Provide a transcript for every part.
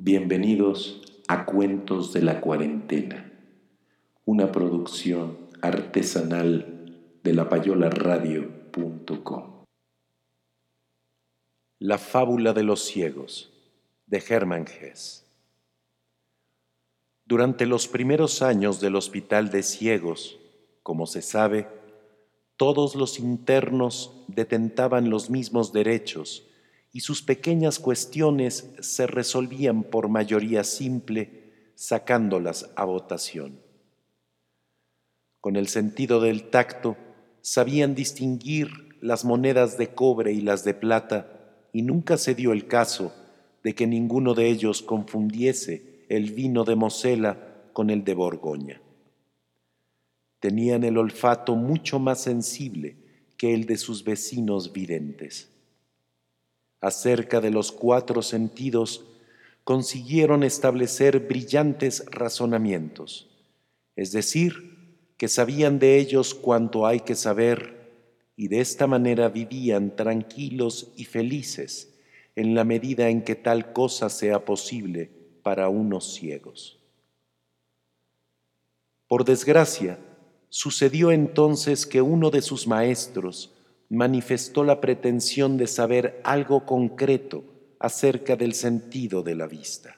Bienvenidos a Cuentos de la Cuarentena, una producción artesanal de lapayolaradio.com. La fábula de los ciegos, de Hermann Hesse. Durante los primeros años del Hospital de Ciegos, como se sabe, todos los internos detentaban los mismos derechos y sus pequeñas cuestiones se resolvían por mayoría simple, sacándolas a votación. Con el sentido del tacto, sabían distinguir las monedas de cobre y las de plata, y nunca se dio el caso de que ninguno de ellos confundiese el vino de Mosela con el de Borgoña. Tenían el olfato mucho más sensible que el de sus vecinos videntes acerca de los cuatro sentidos, consiguieron establecer brillantes razonamientos, es decir, que sabían de ellos cuanto hay que saber y de esta manera vivían tranquilos y felices en la medida en que tal cosa sea posible para unos ciegos. Por desgracia, sucedió entonces que uno de sus maestros, manifestó la pretensión de saber algo concreto acerca del sentido de la vista.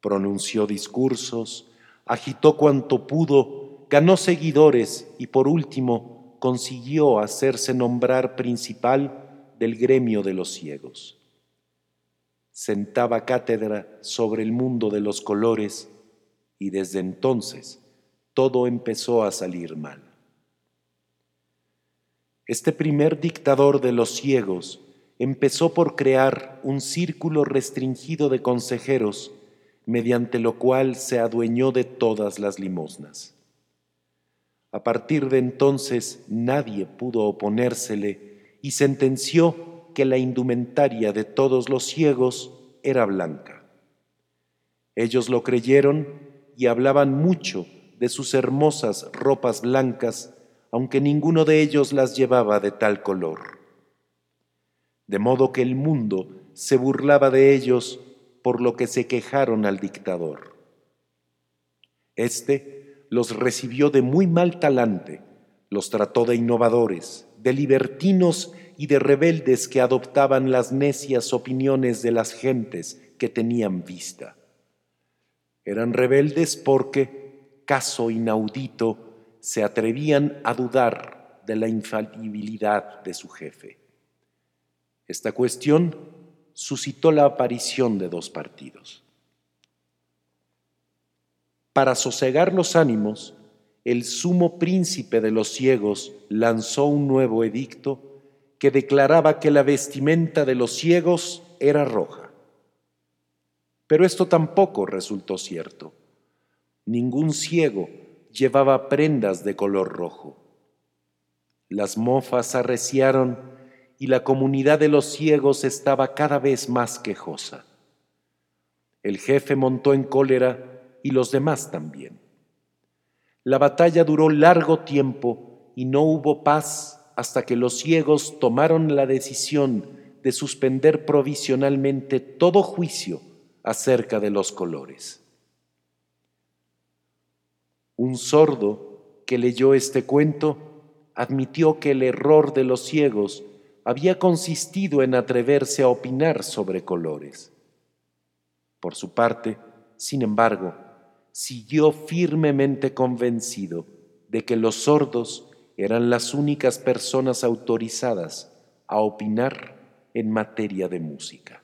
Pronunció discursos, agitó cuanto pudo, ganó seguidores y por último consiguió hacerse nombrar principal del gremio de los ciegos. Sentaba cátedra sobre el mundo de los colores y desde entonces todo empezó a salir mal. Este primer dictador de los ciegos empezó por crear un círculo restringido de consejeros, mediante lo cual se adueñó de todas las limosnas. A partir de entonces nadie pudo oponérsele y sentenció que la indumentaria de todos los ciegos era blanca. Ellos lo creyeron y hablaban mucho de sus hermosas ropas blancas aunque ninguno de ellos las llevaba de tal color. De modo que el mundo se burlaba de ellos por lo que se quejaron al dictador. Este los recibió de muy mal talante, los trató de innovadores, de libertinos y de rebeldes que adoptaban las necias opiniones de las gentes que tenían vista. Eran rebeldes porque, caso inaudito, se atrevían a dudar de la infalibilidad de su jefe. Esta cuestión suscitó la aparición de dos partidos. Para sosegar los ánimos, el sumo príncipe de los ciegos lanzó un nuevo edicto que declaraba que la vestimenta de los ciegos era roja. Pero esto tampoco resultó cierto. Ningún ciego llevaba prendas de color rojo. Las mofas arreciaron y la comunidad de los ciegos estaba cada vez más quejosa. El jefe montó en cólera y los demás también. La batalla duró largo tiempo y no hubo paz hasta que los ciegos tomaron la decisión de suspender provisionalmente todo juicio acerca de los colores. Un sordo que leyó este cuento admitió que el error de los ciegos había consistido en atreverse a opinar sobre colores. Por su parte, sin embargo, siguió firmemente convencido de que los sordos eran las únicas personas autorizadas a opinar en materia de música.